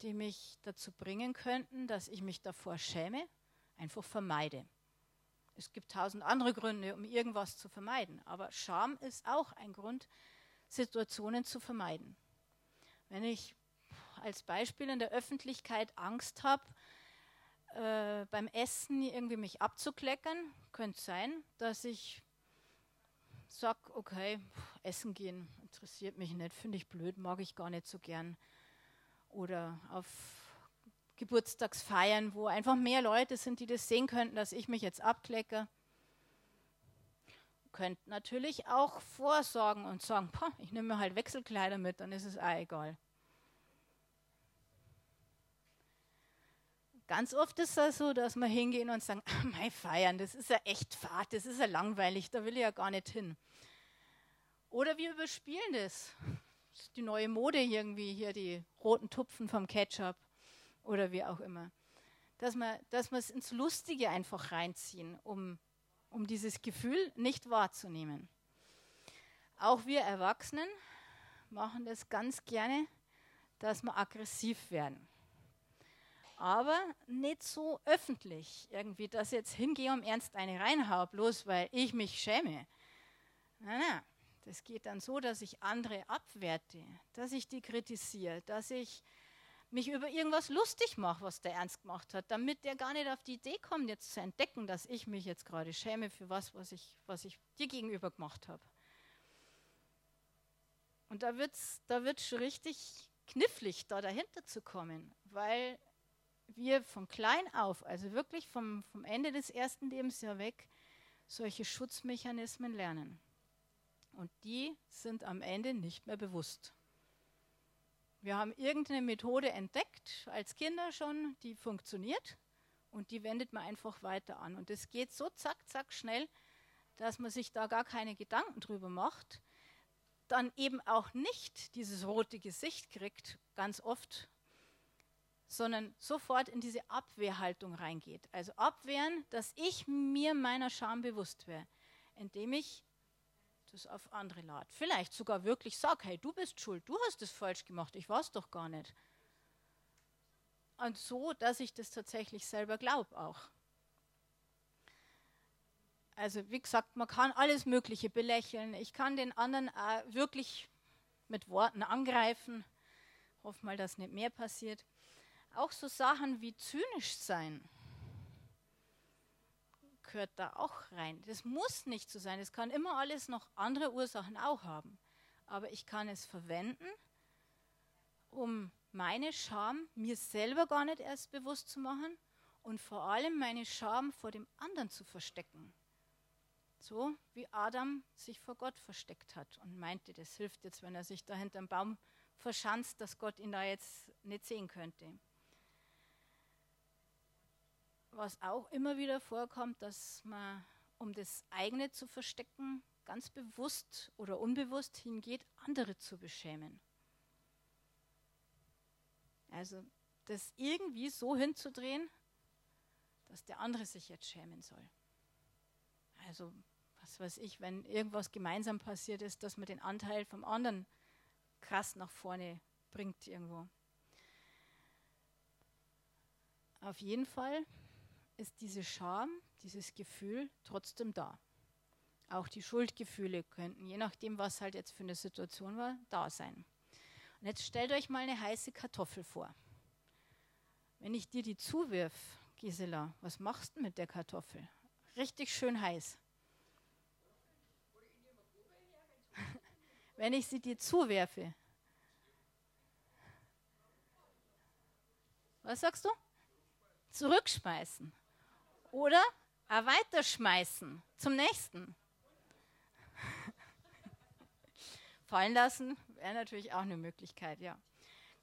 die mich dazu bringen könnten, dass ich mich davor schäme, einfach vermeide. Es gibt tausend andere Gründe, um irgendwas zu vermeiden, aber Scham ist auch ein Grund, Situationen zu vermeiden. Wenn ich als Beispiel in der Öffentlichkeit Angst habe, äh, beim Essen irgendwie mich abzukleckern, könnte sein, dass ich sage, okay, essen gehen interessiert mich nicht, finde ich blöd, mag ich gar nicht so gern. Oder auf Geburtstagsfeiern, wo einfach mehr Leute sind, die das sehen könnten, dass ich mich jetzt abklecke. Könnt natürlich auch vorsorgen und sagen, ich nehme mir halt Wechselkleider mit, dann ist es auch egal. Ganz oft ist es so, dass wir hingehen und sagen, ah, mein Feiern, das ist ja echt fad, das ist ja langweilig, da will ich ja gar nicht hin. Oder wir überspielen das. das ist die neue Mode irgendwie, hier die roten Tupfen vom Ketchup oder wie auch immer. Dass wir, dass wir es ins Lustige einfach reinziehen, um, um dieses Gefühl nicht wahrzunehmen. Auch wir Erwachsenen machen das ganz gerne, dass wir aggressiv werden aber nicht so öffentlich. Irgendwie, dass ich jetzt hingehe und ernst eine reinhaue, bloß weil ich mich schäme. Nein, nein. Das geht dann so, dass ich andere abwerte, dass ich die kritisiere, dass ich mich über irgendwas lustig mache, was der ernst gemacht hat, damit der gar nicht auf die Idee kommt, jetzt zu entdecken, dass ich mich jetzt gerade schäme für was, was ich, was ich dir gegenüber gemacht habe. Und da wird es da wird's richtig knifflig, da dahinter zu kommen, weil wir von klein auf, also wirklich vom, vom Ende des ersten Lebensjahres weg, solche Schutzmechanismen lernen. Und die sind am Ende nicht mehr bewusst. Wir haben irgendeine Methode entdeckt, als Kinder schon, die funktioniert und die wendet man einfach weiter an. Und es geht so zack, zack schnell, dass man sich da gar keine Gedanken drüber macht, dann eben auch nicht dieses rote Gesicht kriegt, ganz oft sondern sofort in diese Abwehrhaltung reingeht. Also abwehren, dass ich mir meiner Scham bewusst wäre, indem ich das auf andere lade. Vielleicht sogar wirklich sage, hey, du bist schuld, du hast es falsch gemacht, ich es doch gar nicht. Und so, dass ich das tatsächlich selber glaube auch. Also wie gesagt, man kann alles Mögliche belächeln. Ich kann den anderen wirklich mit Worten angreifen. Hoffe mal, dass nicht mehr passiert. Auch so Sachen wie zynisch sein gehört da auch rein. Das muss nicht so sein. Es kann immer alles noch andere Ursachen auch haben. Aber ich kann es verwenden, um meine Scham mir selber gar nicht erst bewusst zu machen und vor allem meine Scham vor dem anderen zu verstecken. So wie Adam sich vor Gott versteckt hat und meinte, das hilft jetzt, wenn er sich da hinterm Baum verschanzt, dass Gott ihn da jetzt nicht sehen könnte was auch immer wieder vorkommt, dass man, um das eigene zu verstecken, ganz bewusst oder unbewusst hingeht, andere zu beschämen. Also das irgendwie so hinzudrehen, dass der andere sich jetzt schämen soll. Also was weiß ich, wenn irgendwas gemeinsam passiert ist, dass man den Anteil vom anderen krass nach vorne bringt irgendwo. Auf jeden Fall ist diese Scham, dieses Gefühl trotzdem da. Auch die Schuldgefühle könnten, je nachdem, was halt jetzt für eine Situation war, da sein. Und jetzt stellt euch mal eine heiße Kartoffel vor. Wenn ich dir die zuwirf, Gisela, was machst du mit der Kartoffel? Richtig schön heiß. Wenn ich sie dir zuwerfe, was sagst du? Zurückschmeißen. Oder weiterschmeißen zum nächsten. Fallen lassen wäre natürlich auch eine Möglichkeit, ja.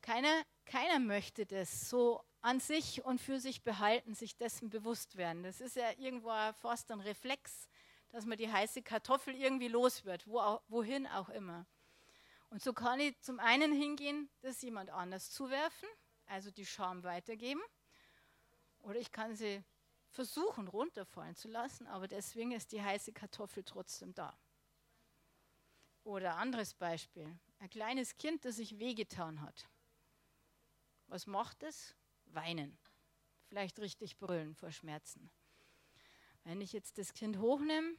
Keiner, keiner möchte das so an sich und für sich behalten, sich dessen bewusst werden. Das ist ja irgendwo fast ein Reflex, dass man die heiße Kartoffel irgendwie los wird, wo auch, wohin auch immer. Und so kann ich zum einen hingehen, das jemand anders zuwerfen, also die Scham weitergeben. Oder ich kann sie versuchen runterfallen zu lassen, aber deswegen ist die heiße Kartoffel trotzdem da. Oder anderes Beispiel. Ein kleines Kind, das sich wehgetan hat. Was macht es? Weinen. Vielleicht richtig brüllen vor Schmerzen. Wenn ich jetzt das Kind hochnehme,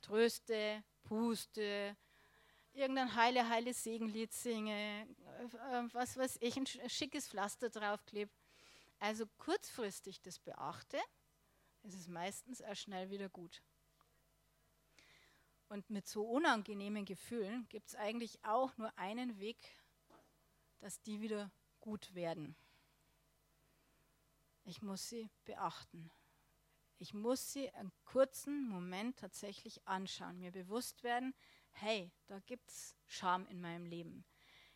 tröste, puste, irgendein heile, heile Segenlied singe, äh, was weiß ich, ein schickes Pflaster draufklebe. Also kurzfristig das beachte, ist es meistens auch schnell wieder gut. Und mit so unangenehmen Gefühlen gibt es eigentlich auch nur einen Weg, dass die wieder gut werden. Ich muss sie beachten. Ich muss sie einen kurzen Moment tatsächlich anschauen, mir bewusst werden, hey, da gibt es Scham in meinem Leben.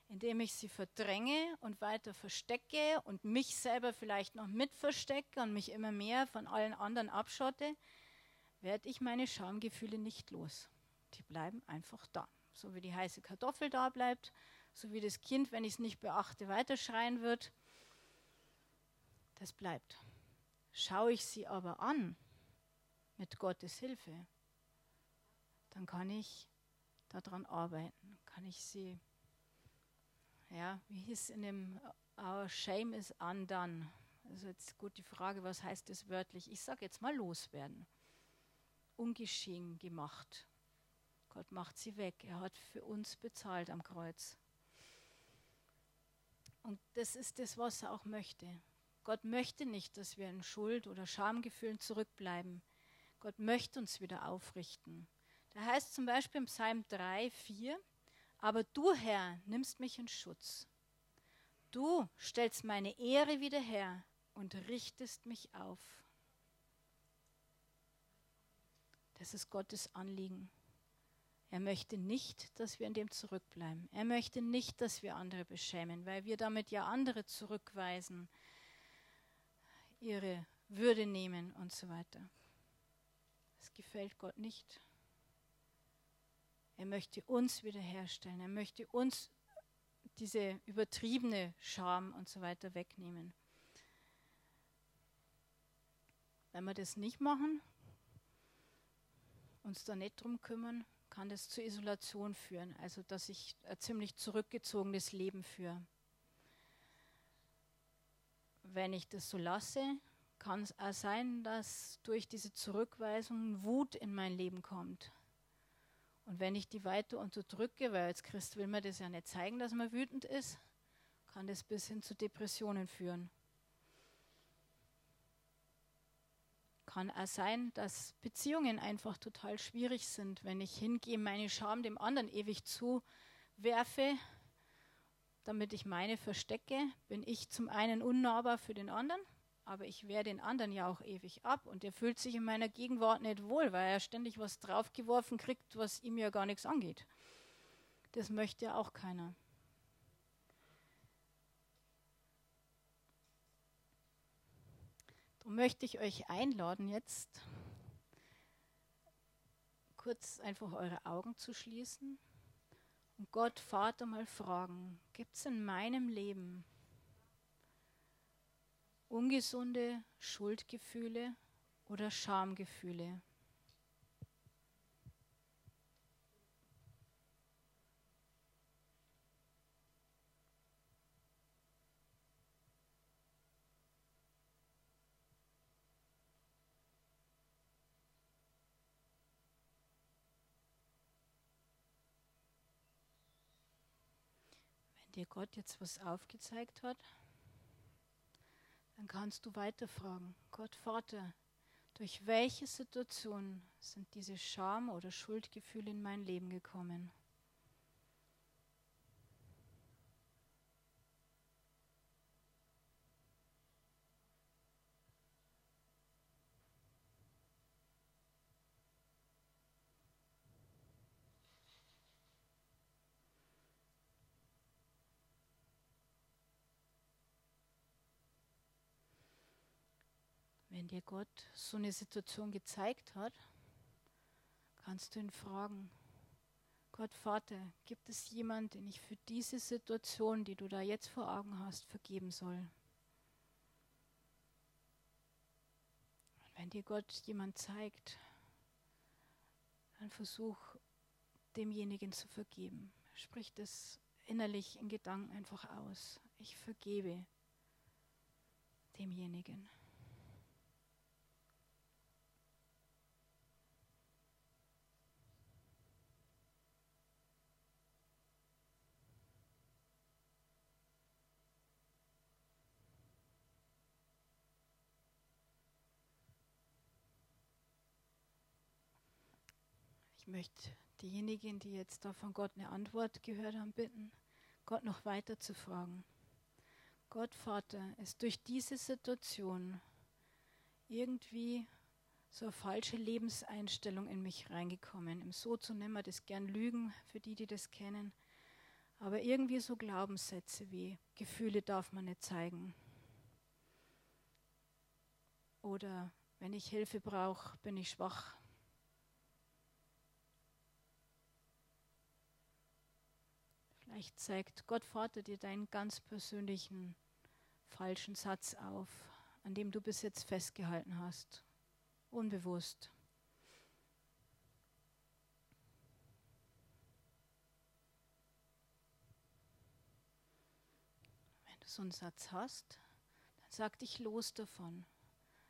Indem ich sie verdränge und weiter verstecke und mich selber vielleicht noch mit verstecke und mich immer mehr von allen anderen abschotte, werde ich meine Schamgefühle nicht los. Die bleiben einfach da. So wie die heiße Kartoffel da bleibt, so wie das Kind, wenn ich es nicht beachte, weiterschreien wird. Das bleibt. Schaue ich sie aber an mit Gottes Hilfe, dann kann ich daran arbeiten, kann ich sie, ja, wie hieß in dem Our Shame is undone. Also jetzt gut die Frage, was heißt das wörtlich? Ich sage jetzt mal loswerden. Ungeschehen gemacht. Gott macht sie weg. Er hat für uns bezahlt am Kreuz. Und das ist das, was er auch möchte. Gott möchte nicht, dass wir in Schuld oder Schamgefühlen zurückbleiben. Gott möchte uns wieder aufrichten. Da heißt zum Beispiel im Psalm 3, 4, aber du, Herr, nimmst mich in Schutz. Du stellst meine Ehre wieder her und richtest mich auf. Das ist Gottes Anliegen. Er möchte nicht, dass wir in dem zurückbleiben. Er möchte nicht, dass wir andere beschämen, weil wir damit ja andere zurückweisen, ihre Würde nehmen und so weiter. Das gefällt Gott nicht. Er möchte uns wiederherstellen. Er möchte uns diese übertriebene Scham und so weiter wegnehmen. Wenn wir das nicht machen, uns da nicht drum kümmern, kann das zur Isolation führen, also dass ich ein ziemlich zurückgezogenes Leben führe. Wenn ich das so lasse, kann es auch sein, dass durch diese Zurückweisung Wut in mein Leben kommt. Und wenn ich die weiter unterdrücke, weil als Christ will man das ja nicht zeigen, dass man wütend ist, kann das bis hin zu Depressionen führen. Kann auch sein, dass Beziehungen einfach total schwierig sind, wenn ich hingehe, meine Scham dem anderen ewig zuwerfe, damit ich meine verstecke, bin ich zum einen unnahbar für den anderen aber ich wehre den anderen ja auch ewig ab und der fühlt sich in meiner Gegenwart nicht wohl, weil er ständig was draufgeworfen kriegt, was ihm ja gar nichts angeht. Das möchte ja auch keiner. Darum möchte ich euch einladen, jetzt kurz einfach eure Augen zu schließen und Gott, Vater, mal fragen, gibt es in meinem Leben ungesunde Schuldgefühle oder Schamgefühle. Wenn dir Gott jetzt was aufgezeigt hat, dann kannst du weiterfragen, Gott Vater, durch welche Situation sind diese Scham- oder Schuldgefühle in mein Leben gekommen? Dir Gott so eine Situation gezeigt hat, kannst du ihn fragen, Gott Vater, gibt es jemanden, den ich für diese Situation, die du da jetzt vor Augen hast, vergeben soll? Und wenn dir Gott jemand zeigt, dann versuch demjenigen zu vergeben. Sprich das innerlich in Gedanken einfach aus. Ich vergebe demjenigen. Ich möchte diejenigen, die jetzt da von Gott eine Antwort gehört haben, bitten, Gott noch weiter zu fragen. Gott, Vater, ist durch diese Situation irgendwie so eine falsche Lebenseinstellung in mich reingekommen. Im So zu nennen wir das gern Lügen, für die, die das kennen. Aber irgendwie so Glaubenssätze wie Gefühle darf man nicht zeigen. Oder wenn ich Hilfe brauche, bin ich schwach. Vielleicht zeigt Gott Vater dir deinen ganz persönlichen falschen Satz auf, an dem du bis jetzt festgehalten hast, unbewusst. Wenn du so einen Satz hast, dann sag dich los davon.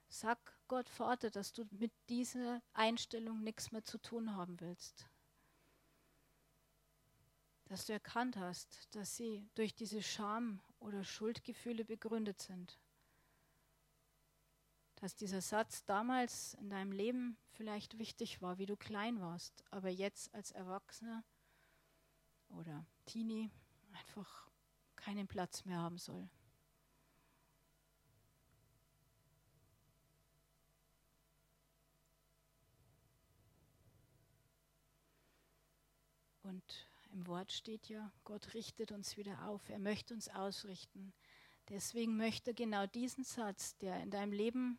Sag Gott Vater, dass du mit dieser Einstellung nichts mehr zu tun haben willst dass du erkannt hast, dass sie durch diese Scham oder Schuldgefühle begründet sind. Dass dieser Satz damals in deinem Leben vielleicht wichtig war, wie du klein warst, aber jetzt als Erwachsener oder Teenie einfach keinen Platz mehr haben soll. Und im Wort steht ja, Gott richtet uns wieder auf. Er möchte uns ausrichten. Deswegen möchte genau diesen Satz, der in deinem Leben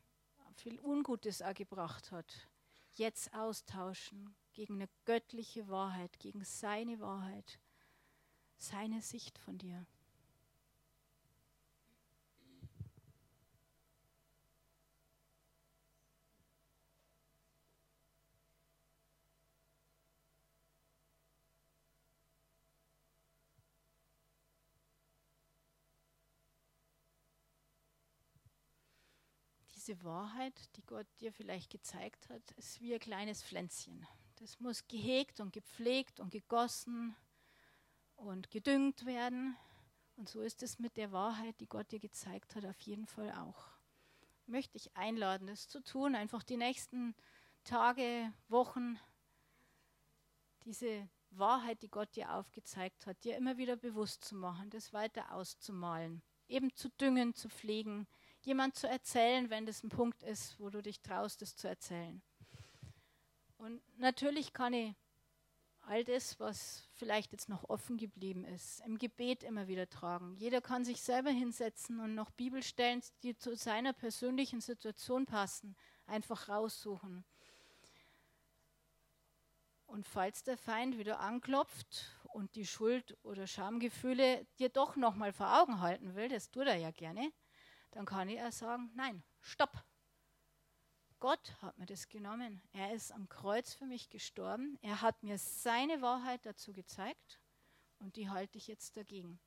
viel Ungutes gebracht hat, jetzt austauschen gegen eine göttliche Wahrheit, gegen seine Wahrheit, seine Sicht von dir. Diese Wahrheit, die Gott dir vielleicht gezeigt hat, ist wie ein kleines Pflänzchen. Das muss gehegt und gepflegt und gegossen und gedüngt werden. Und so ist es mit der Wahrheit, die Gott dir gezeigt hat, auf jeden Fall auch. Möchte ich einladen, das zu tun, einfach die nächsten Tage, Wochen, diese Wahrheit, die Gott dir aufgezeigt hat, dir immer wieder bewusst zu machen, das weiter auszumalen, eben zu düngen, zu pflegen, jemand zu erzählen, wenn das ein Punkt ist, wo du dich traust, es zu erzählen. Und natürlich kann ich all das, was vielleicht jetzt noch offen geblieben ist, im Gebet immer wieder tragen. Jeder kann sich selber hinsetzen und noch Bibelstellen, die zu seiner persönlichen Situation passen, einfach raussuchen. Und falls der Feind wieder anklopft und die Schuld- oder Schamgefühle dir doch nochmal vor Augen halten will, das tut er ja gerne, dann kann ich auch sagen, nein, stopp. Gott hat mir das genommen. Er ist am Kreuz für mich gestorben. Er hat mir seine Wahrheit dazu gezeigt und die halte ich jetzt dagegen.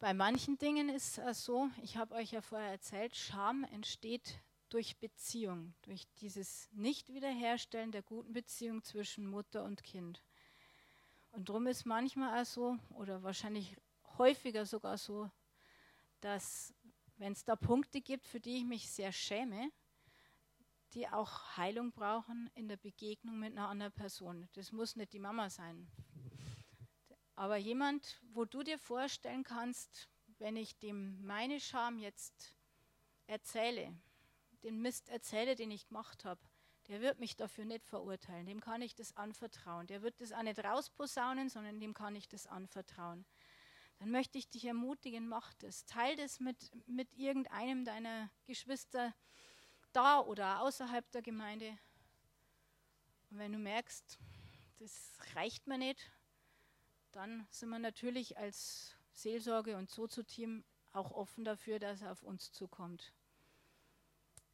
Bei manchen Dingen ist es so, ich habe euch ja vorher erzählt, Scham entsteht durch Beziehung, durch dieses Nicht-Wiederherstellen der guten Beziehung zwischen Mutter und Kind. Und darum ist manchmal auch so, oder wahrscheinlich häufiger sogar so, dass wenn es da Punkte gibt, für die ich mich sehr schäme, die auch Heilung brauchen in der Begegnung mit einer anderen Person. Das muss nicht die Mama sein. Aber jemand, wo du dir vorstellen kannst, wenn ich dem meine Scham jetzt erzähle, den Mist erzähle, den ich gemacht habe, der wird mich dafür nicht verurteilen. Dem kann ich das anvertrauen. Der wird das auch nicht rausposaunen, sondern dem kann ich das anvertrauen dann möchte ich dich ermutigen, mach das. Teil das mit, mit irgendeinem deiner Geschwister da oder außerhalb der Gemeinde. Und wenn du merkst, das reicht mir nicht, dann sind wir natürlich als Seelsorge- und Sozo-Team auch offen dafür, dass er auf uns zukommt.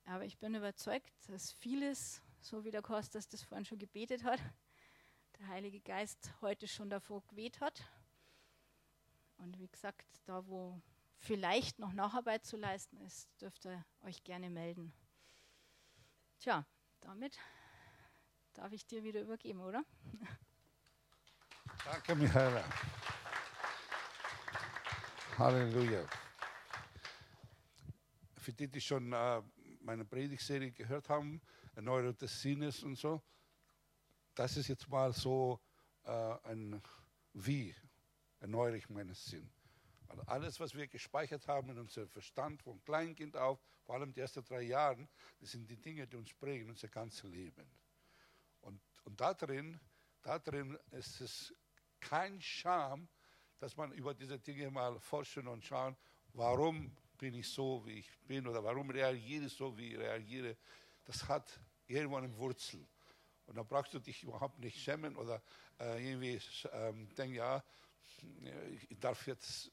Aber ich bin überzeugt, dass vieles, so wie der Kostas das vorhin schon gebetet hat, der Heilige Geist heute schon davor geweht hat. Und wie gesagt, da wo vielleicht noch Nacharbeit zu leisten ist, dürft ihr euch gerne melden. Tja, damit darf ich dir wieder übergeben, oder? Danke, Michaela. Halleluja. Für die, die schon äh, meine Predigtserie gehört haben, Erneuerung des Sinnes und so, das ist jetzt mal so äh, ein Wie, erneuere ich meinen Sinn. Also alles, was wir gespeichert haben in unserem Verstand, von Kleinkind auf, vor allem die ersten drei Jahre, das sind die Dinge, die uns prägen, unser ganzes Leben. Und, und da, drin, da drin ist es kein Scham, dass man über diese Dinge mal forschen und schauen, warum bin ich so, wie ich bin oder warum reagiere ich so, wie ich reagiere. Das hat irgendwo eine Wurzel. Und da brauchst du dich überhaupt nicht schämen oder äh, irgendwie ähm, denken, ja, ich darf jetzt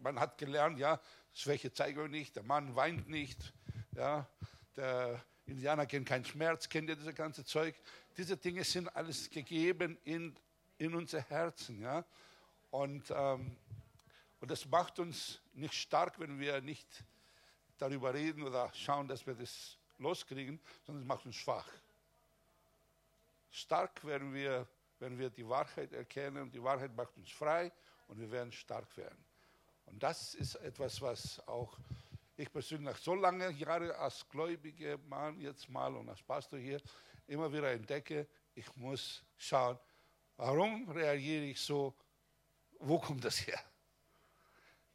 man hat gelernt, ja, Schwäche zeige ich nicht, der Mann weint nicht, ja, der Indianer kennt keinen Schmerz, kennt ja dieses ganze Zeug. Diese Dinge sind alles gegeben in, in unser Herzen, ja. Und, ähm, und das macht uns nicht stark, wenn wir nicht darüber reden oder schauen, dass wir das loskriegen, sondern es macht uns schwach. Stark werden wir, wenn wir die Wahrheit erkennen die Wahrheit macht uns frei und wir werden stark werden. Und das ist etwas, was auch ich persönlich nach so langen Jahren als gläubiger Mann jetzt mal und als Pastor hier immer wieder entdecke, ich muss schauen, warum reagiere ich so, wo kommt das her?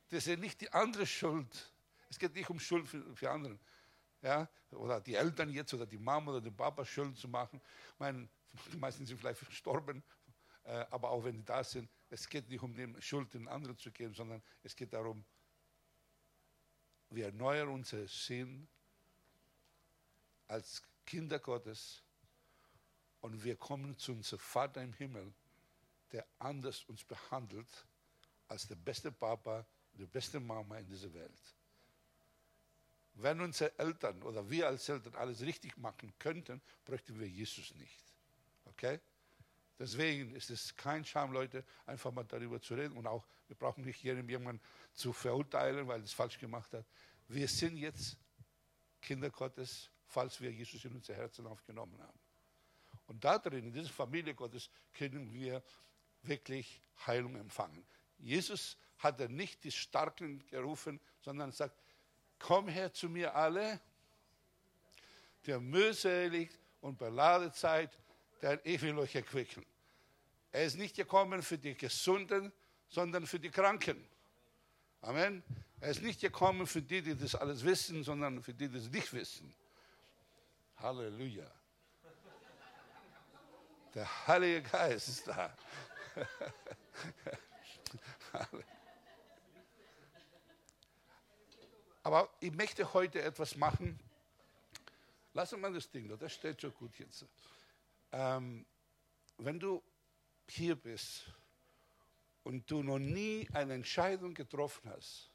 Das ist nicht die andere Schuld. Es geht nicht um Schuld für, für andere. Ja? Oder die Eltern jetzt oder die Mama oder der Papa Schuld zu machen. Ich meine, die meisten sind vielleicht verstorben, äh, aber auch wenn die da sind, es geht nicht um die Schuld den anderen zu geben, sondern es geht darum, wir erneuern unseren Sinn als Kinder Gottes und wir kommen zu unserem Vater im Himmel, der anders uns behandelt als der beste Papa, die beste Mama in dieser Welt. Wenn unsere Eltern oder wir als Eltern alles richtig machen könnten, bräuchten wir Jesus nicht. Okay? Deswegen ist es kein Scham, Leute, einfach mal darüber zu reden. Und auch, wir brauchen nicht jemanden zu verurteilen, weil es falsch gemacht hat. Wir sind jetzt Kinder Gottes, falls wir Jesus in unser Herzen aufgenommen haben. Und da drin, in dieser Familie Gottes, können wir wirklich Heilung empfangen. Jesus hat er nicht die Starken gerufen, sondern sagt, komm her zu mir alle, der mühselig und beladen seid, der ich will euch erquicken. Er ist nicht gekommen für die Gesunden, sondern für die Kranken. Amen. Er ist nicht gekommen für die, die das alles wissen, sondern für die, die es nicht wissen. Halleluja. Der Heilige Geist ist da. Aber ich möchte heute etwas machen. Lass uns mal das Ding da, das steht schon gut jetzt. Ähm, wenn du hier bist und du noch nie eine Entscheidung getroffen hast,